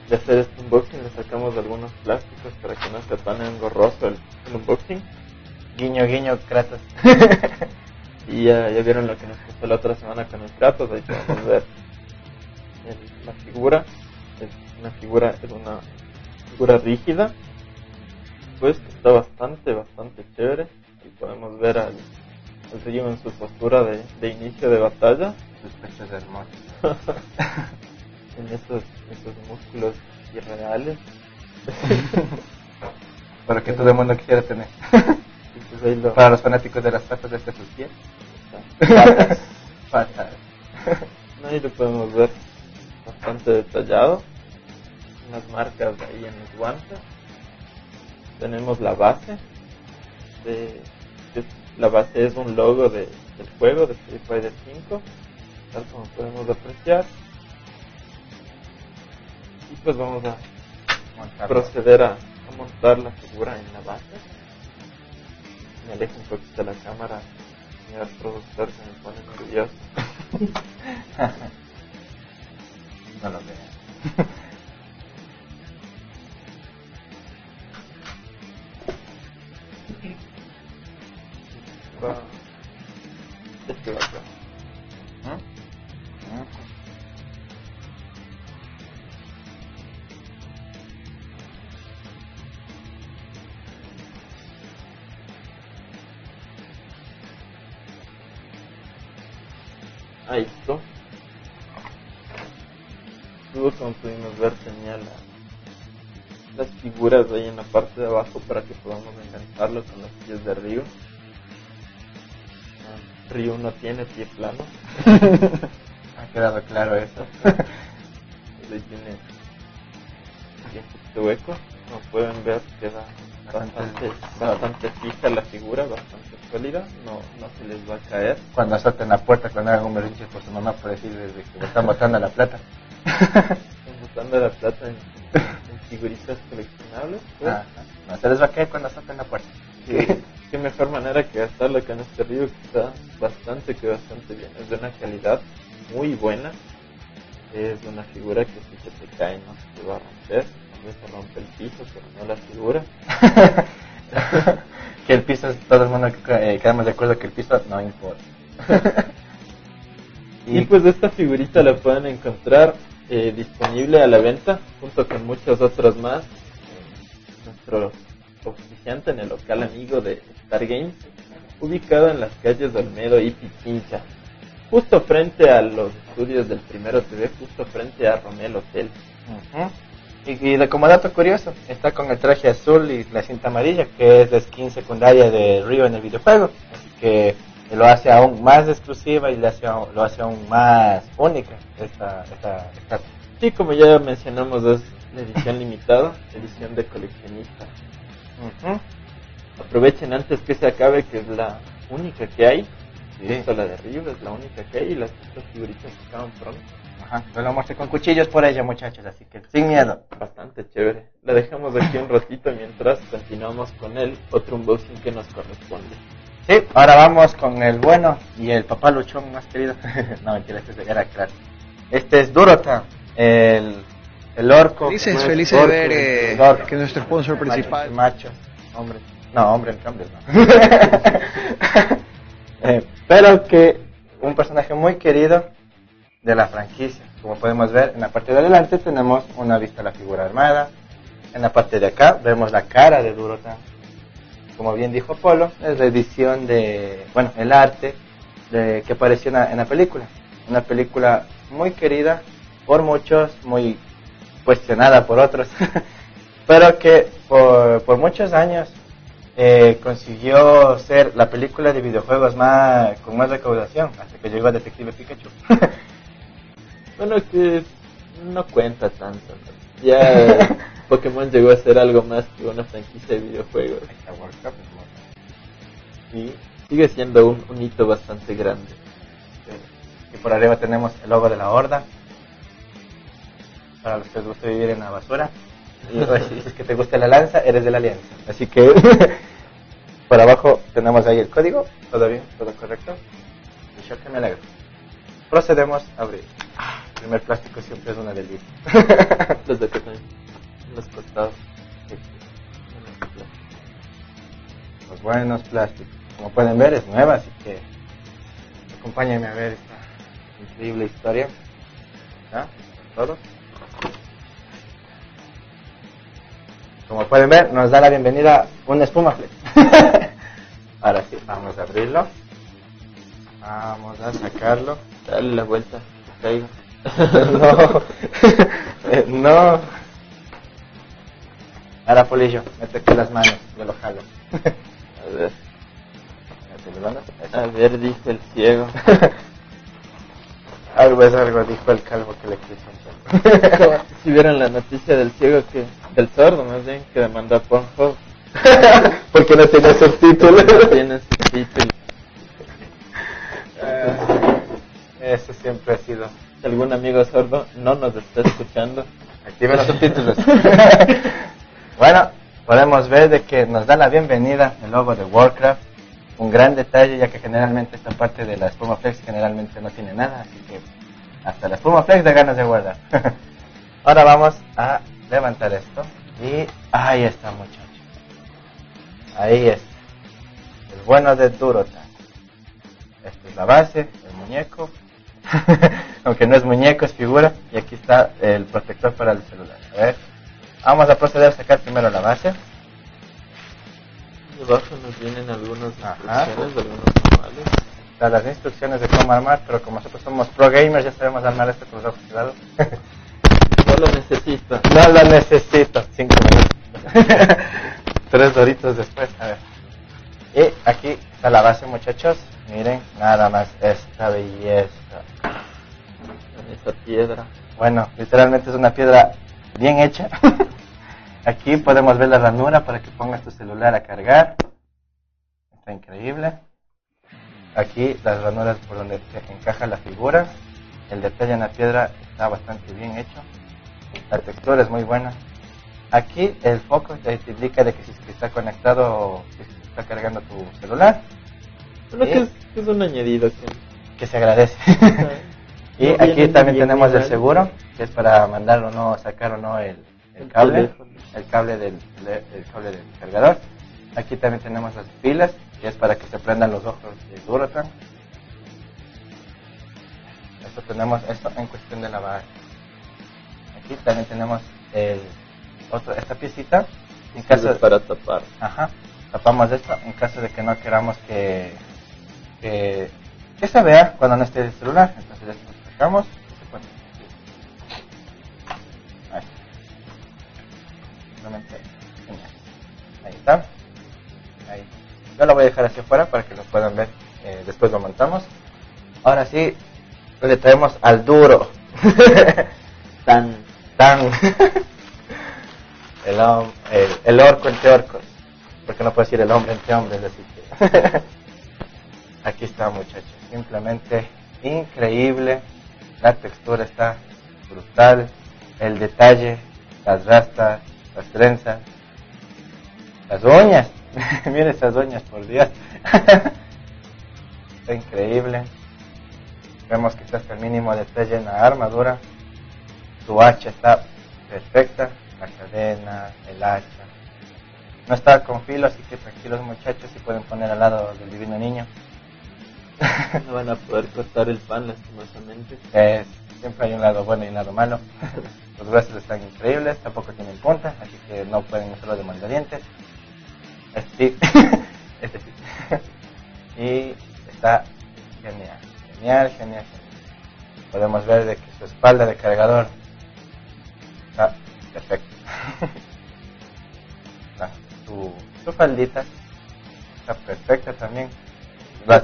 de hacer este unboxing le sacamos algunos plásticos para que no se tan engorroso el, el unboxing. guiño, guiño, Kratos. Y ya, ya vieron lo que nos pasó la otra semana con los Kratos, ahí podemos ver el- la figura. Es una figura, es una figura rígida, pues está bastante, bastante chévere. Y podemos ver al, Ryu en su postura de, de inicio de batalla, Sus pechos hermosos. en esos, esos músculos irreales. Para que todo el mundo quisiera tener. Pues lo, Para los fanáticos de las patas de este sus pies. patas. Patas. Ahí lo podemos ver bastante detallado. Unas marcas ahí en los guantes. Tenemos la base. De, la base es un logo de, del juego de Street Fighter 5. Tal como podemos apreciar. Y pues vamos a Montarlo. proceder a, a montar la figura en la base. Me alejo un poquito la cámara, señor productor, se me pone nervioso. No lo vean. Va. No tiene pie plano. Ha quedado claro eso. Ahí tiene poquito hueco. Como pueden ver, queda bastante, bastante fija la figura, bastante sólida. No, no se les va a caer. Cuando azoten la puerta, cuando hagan un berrinche por su mamá por decirles de que le están botando la plata. Están botando la plata en, en figuritas coleccionables. pues. Ajá. No se les va a caer cuando azoten la puerta. Qué, qué mejor manera que gastarlo con este río que está bastante que bastante bien. Es de una calidad muy buena. Es una figura que si se te cae no se te va a romper. También se rompe el piso pero no la figura. Que el piso, es- todo el mundo eh, quedamos de acuerdo que el piso no importa. y pues esta figurita la pueden encontrar eh, disponible a la venta junto con muchos otros más en nuestro oficiante en el local amigo de Star Games ubicado en las calles de Olmedo y Pichincha justo frente a los estudios del Primero TV, justo frente a Romel Hotel. Ujú. y, y de como dato curioso, está con el traje azul y la cinta amarilla, que es la skin secundaria de Rio en el videojuego. Así que lo hace aún más exclusiva y le hace, lo hace aún más única esta, esta, esta Sí, como ya mencionamos, es la edición limitada, edición de coleccionista. Ujú. Aprovechen antes que se acabe, que es la única que hay. Sí. Esto, la de Rio, es la única que hay y las otras figuritas acaban pronto. Ajá, yo lo mostré con cuchillos por ella, muchachos, así que sin miedo. Bastante chévere. La dejamos aquí un ratito mientras continuamos con el otro unboxing que nos corresponde. Sí, ahora vamos con el bueno y el papá luchón más querido. no, mentira, este era claro. Este es Durota, el, el orco. Felices, felices de ver eh, que nuestro sponsor principal. Macho, hombre. No, hombre en cambio no. Eh, pero que un personaje muy querido de la franquicia. Como podemos ver, en la parte de adelante tenemos una vista de la figura armada. En la parte de acá vemos la cara de Durota. Como bien dijo Polo, es la edición de, bueno, el arte de, que apareció en la, en la película. Una película muy querida por muchos, muy cuestionada por otros, pero que por, por muchos años eh, consiguió ser la película de videojuegos más con más recaudación hasta que llegó Detective Pikachu. Bueno, que no cuenta tanto. ¿no? Ya Pokémon llegó a ser algo más que una franquicia de videojuegos. Y sigue siendo un, un hito bastante grande. y por arriba tenemos el logo de la Horda. Para los que les gusta vivir en la basura. Y pues, si es que te gusta la lanza, eres de la alianza. Así que por abajo tenemos ahí el código. Todo bien, todo correcto. Y yo que me alegro. Procedemos a abrir. El primer plástico siempre es una delicia. Los de acá también, los costados. Los buenos plásticos. Como pueden ver, es nueva, así que acompáñenme a ver esta increíble historia. ¿Ya? ¿Todos? Como pueden ver, nos da la bienvenida un espuma flex. Ahora sí, vamos a abrirlo. Vamos a sacarlo. Dale la vuelta, que caiga. no. Eh, no. Ahora Polillo, mete aquí las manos, yo lo jalo. A ver, a ver, dice el ciego. Algo es algo, dijo el calvo que le quiso si vieron la noticia del ciego que, del sordo más bien, que demandó a Pornhub. Porque no tiene subtítulos. No tiene subtítulos. Eso siempre ha sido. Si algún amigo sordo no nos está escuchando, Active los subtítulos. bueno, podemos ver de que nos da la bienvenida el logo de Warcraft. Un gran detalle, ya que generalmente esta parte de la espuma flex generalmente no tiene nada, así que hasta la espuma flex da ganas de guardar. Ahora vamos a levantar esto y ahí está muchachos. Ahí está. El bueno de Durota. Esta es la base, el muñeco. Aunque no es muñeco, es figura. Y aquí está el protector para el celular. A ver. Vamos a proceder a sacar primero la base. Debajo nos vienen algunas instrucciones, algunos manuales. Están las instrucciones de cómo armar, pero como nosotros somos pro gamers, ya sabemos armar esto con los ojos cerrados. No lo necesito. no lo necesito. Cinco minutos. Tres doritos después. A ver. Y aquí está la base, muchachos. Miren, nada más esta belleza. Esa piedra. Bueno, literalmente es una piedra bien hecha. Aquí podemos ver la ranura para que pongas tu celular a cargar. Está increíble. Aquí las ranuras por donde se encaja la figura. El detalle en la piedra está bastante bien hecho. La textura es muy buena. Aquí el foco te te indica de que si está conectado, que si está cargando tu celular, que es, un añadido que... que se agradece. y aquí también tenemos el seguro, que es para mandar o no, sacar o no el, el cable, el cable del, el cable del cargador. Aquí también tenemos las pilas, que es para que se prendan los ojos de Duratan. Esto tenemos esto en cuestión de la base. Aquí también tenemos el otro, esta piecita. En caso es para tapar. Ajá. Tapamos esto en caso de que no queramos que, que, que se vea cuando no esté el celular. Entonces esto lo sacamos Simplemente. Ahí está. Ahí. Yo lo voy a dejar hacia afuera para que lo puedan ver. Eh, después lo montamos. Ahora sí, le traemos al duro. Tan... Tan. el, el, el orco entre orcos. Porque no puedo decir el hombre entre hombres, así que. Aquí está, muchachos. Simplemente increíble. La textura está brutal. El detalle, las rastas, las trenzas, las uñas. Miren esas uñas, por Dios. está increíble. Vemos que está hasta el mínimo detalle en la armadura. Su hacha está perfecta. La cadena, el hacha. No está con filo, así que tranquilos muchachos y pueden poner al lado del divino niño. No van a poder cortar el pan lastimosamente. Es- siempre hay un lado bueno y un lado malo. Los huesos están increíbles, tampoco tienen punta, así que no pueden usarlo de mandadientes. Este sí, este sí. Y está genial, genial, genial. Podemos ver de que su espalda de cargador está perfecta. Su, su faldita está perfecta también.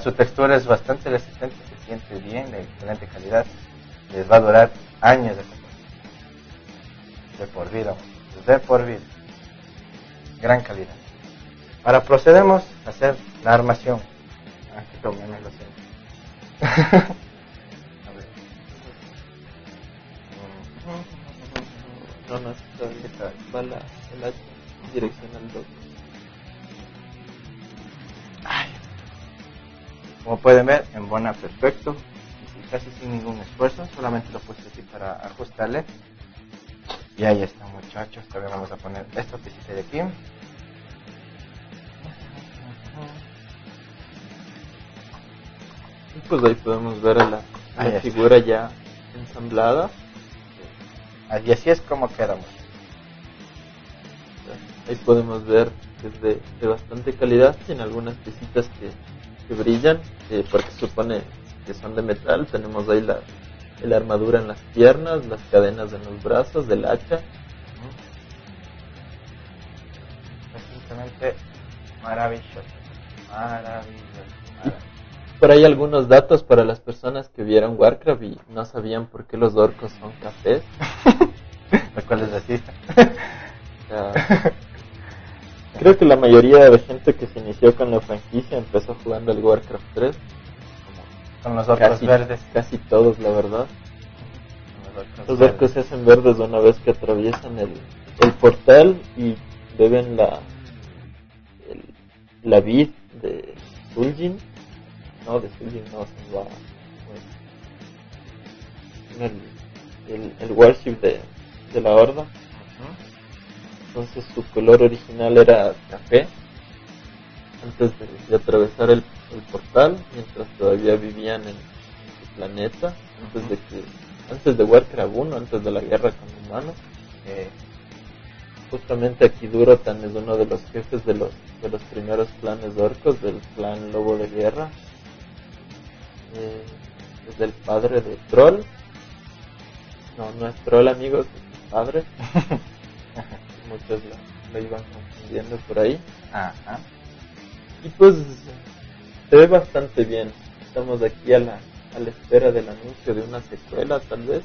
Su textura es bastante resistente, se siente bien, de excelente calidad. Les va a durar años de De por vida, de por vida. Gran calidad. Ahora procedemos a hacer la armación. Aquí. No, no, está. Va la, en dirección al. Como pueden ver, embona perfecto, y casi sin ningún esfuerzo, solamente lo puse así para ajustarle. Y ahí está muchachos, también vamos a poner esto que hice de aquí. Y pues ahí podemos ver la, la figura ya ensamblada. Y así es como quedamos. Ahí podemos ver que es de, de bastante calidad. Tiene algunas piecitas que, que brillan, eh, porque supone que son de metal. Tenemos ahí la, la armadura en las piernas, las cadenas en los brazos, del hacha. Es simplemente maravilloso. Maravilloso. maravilloso. Por ahí algunos datos para las personas que vieron Warcraft y no sabían por qué los orcos son cafés. Lo cual es racista. O sea, creo que la mayoría de gente que se inició con la franquicia empezó jugando el Warcraft 3. Con los orcos Casi, verdes. casi todos, la verdad. Los orcos Los verdes. se hacen verdes una vez que atraviesan el, el portal y beben la el- la vid de Zul'jin. No, de Zul'jin no, se va. bueno, el, el, el worship de, de la horda. Entonces su color original era café antes de, de atravesar el, el portal, mientras todavía vivían en su planeta, antes de que antes de Warcraft 1, antes de la guerra con humanos. Eh, Justamente aquí Durotan es uno de los jefes de los de los primeros clanes orcos, del clan Lobo de Guerra. eh, es del padre de Troll. No, no es Troll, amigos, es su padre. Muchos lo, lo iban confundiendo por ahí. Ajá. Y pues se ve bastante bien. Estamos aquí a la, a la espera del anuncio de una secuela, tal vez.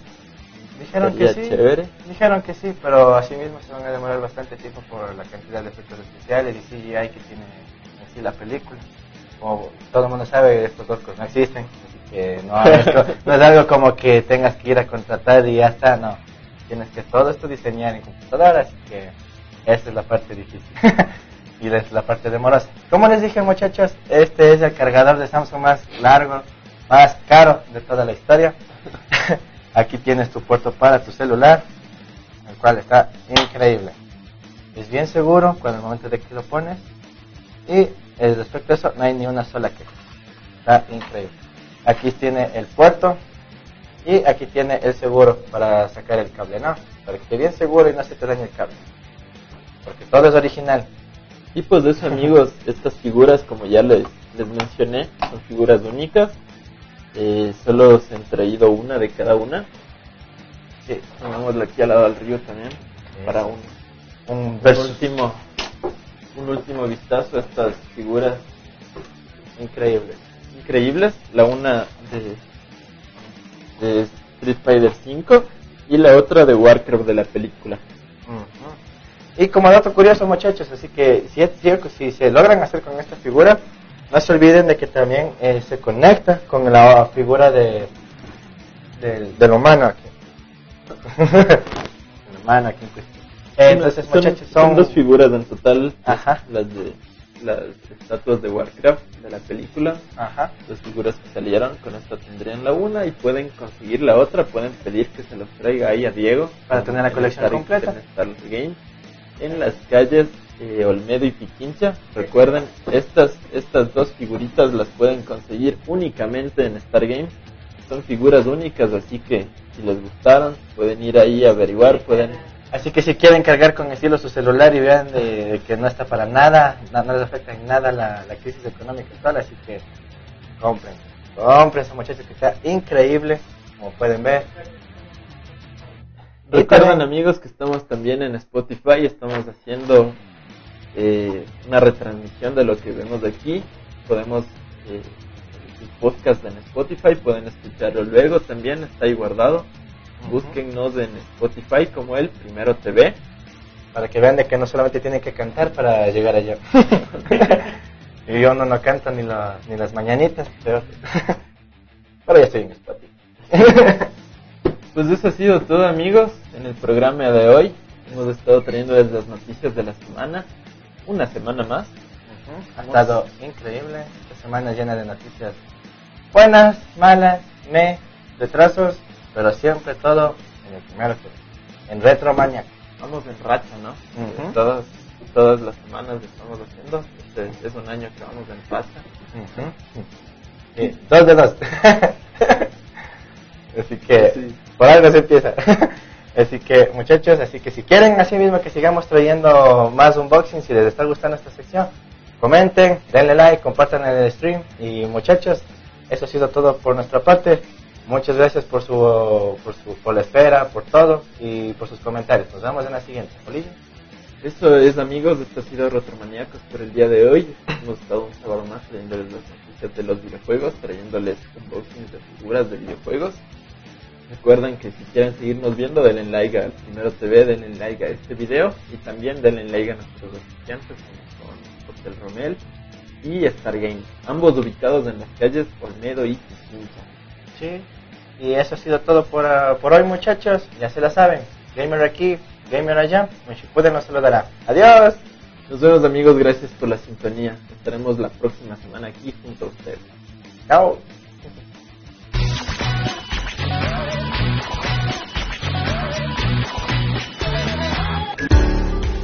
Dijeron que sí. chévere. Dijeron que sí, pero asimismo se van a demorar bastante tiempo por la cantidad de efectos especiales y CGI que tiene en sí la película. Como todo el mundo sabe, estos orcos no existen, así que no, esto no es algo como que tengas que ir a contratar y ya está, no. Tienes que todo esto diseñar en computadora, así que esa es la parte difícil. y es la parte demorosa. Como les dije muchachos, este es el cargador de Samsung más largo, más caro de toda la historia. Aquí tienes tu puerto para tu celular, el cual está increíble. Es bien seguro cuando el momento de que lo pones. Y eh, respecto a eso, no hay ni una sola queja. Está increíble. Aquí tiene el puerto y aquí tiene el seguro para sacar el cable, ¿no? Para que esté bien seguro y no se te dañe el cable. Porque todo es original. Y pues de eso amigos, estas figuras como ya les, les mencioné, son figuras únicas. Eh, solo se han traído una de cada una. Sí. Pongámosla aquí al lado del río también. Para un, Un último un último vistazo a estas figuras increíble. increíbles. La una de, de Street Fighter 5 y la otra de Warcraft de la película. Y como dato curioso, muchachos, así que si, si, si se logran hacer con esta figura, no se olviden de que también eh, se conecta con la figura de del, del humano aquí. el humano aquí en cuestión. Entonces, Son- muchachos, son, son, dos figuras en total, Ajá. las de las estatuas de Warcraft de la película, Ajá. las figuras que salieron, con esta tendrían la una y pueden conseguir la otra, pueden pedir que se los traiga ahí a Diego Para tener la colección completa. En las calles eh, Olmedo y Piquincha. Recuerden, estas estas dos figuritas las pueden conseguir únicamente en Star Game. Son figuras únicas, así que si les gustaron, pueden ir ahí a averiguar, pueden Así que si quieren cargar con estilo su celular y vean de, que no está para nada, no, les afecta en nada la, la crisis económica actual, así que compren, compren ese muchachos que está increíble, como pueden ver. Recuerden amigos que estamos también en Spotify, estamos haciendo eh, una retransmisión de lo que vemos aquí. Podemos, eh, el podcast en Spotify, pueden escucharlo luego también, está ahí guardado. Búsquennos en Spotify como el Primero TV. para que vean de que no solamente tienen que cantar para llegar allá. y yo no, no canto ni, la- ni las mañanitas, pero, pero ya estoy en Spotify. Pues eso ha sido todo amigos en el programa de hoy. Hemos estado trayéndoles las noticias de la semana. Una semana más. Ha estado increíble. Esta semana llena de noticias buenas, malas, me, retrasos, pero siempre todo en el primero en Retromania. Vamos en racha, ¿no? Todas, todas las semanas lo estamos haciendo. Este es un año que vamos en racha. Sí, dos de dos. así que Sí. Por algo se empieza. así que muchachos, así que si quieren así mismo que sigamos trayendo más unboxings, si les está gustando esta sección, comenten, denle like, compartan el stream y muchachos, eso ha sido todo por nuestra parte. Muchas gracias por su, por su, por la espera, por todo y por sus comentarios. Nos vemos en la siguiente. Polillo. Eso es amigos, esto ha sido Retromaníacos por el día de hoy. Hemos estado un sábado más trayéndoles las noticias de los videojuegos, trayéndoles unboxings de figuras de videojuegos. Recuerden que si quieren seguirnos viendo, denle like al Primero TV, denle like a este video y también denle like a nuestros estudiantes como son Hotel Romel y Star Game, ambos ubicados en las calles Olmedo y Pichincha. Sí. Y eso ha sido todo por, ah, por hoy, muchachos. Ya se la saben. Gamer aquí, gamer allá. Pueden nos saludará. Adiós. Nos vemos amigos, gracias por la sintonía. Estaremos la próxima semana aquí junto a ustedes. Chao.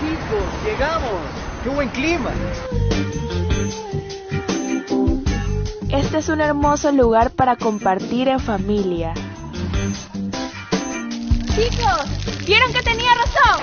Chicos, llegamos. ¡Qué buen clima! Este es un hermoso lugar para compartir en familia. Chicos, ¿vieron que tenía razón?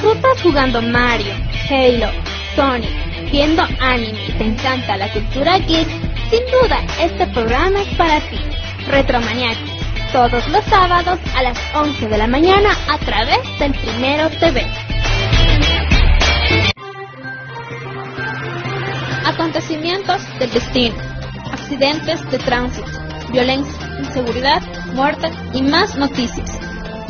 disfrutas jugando Mario, Halo, Sonic, viendo anime y te encanta la cultura geek, sin duda este programa es para ti. Retromaniacos, todos los sábados a las 11 de la mañana a través del Primero TV. Acontecimientos del destino, accidentes de tránsito, violencia, inseguridad, muerte y más noticias.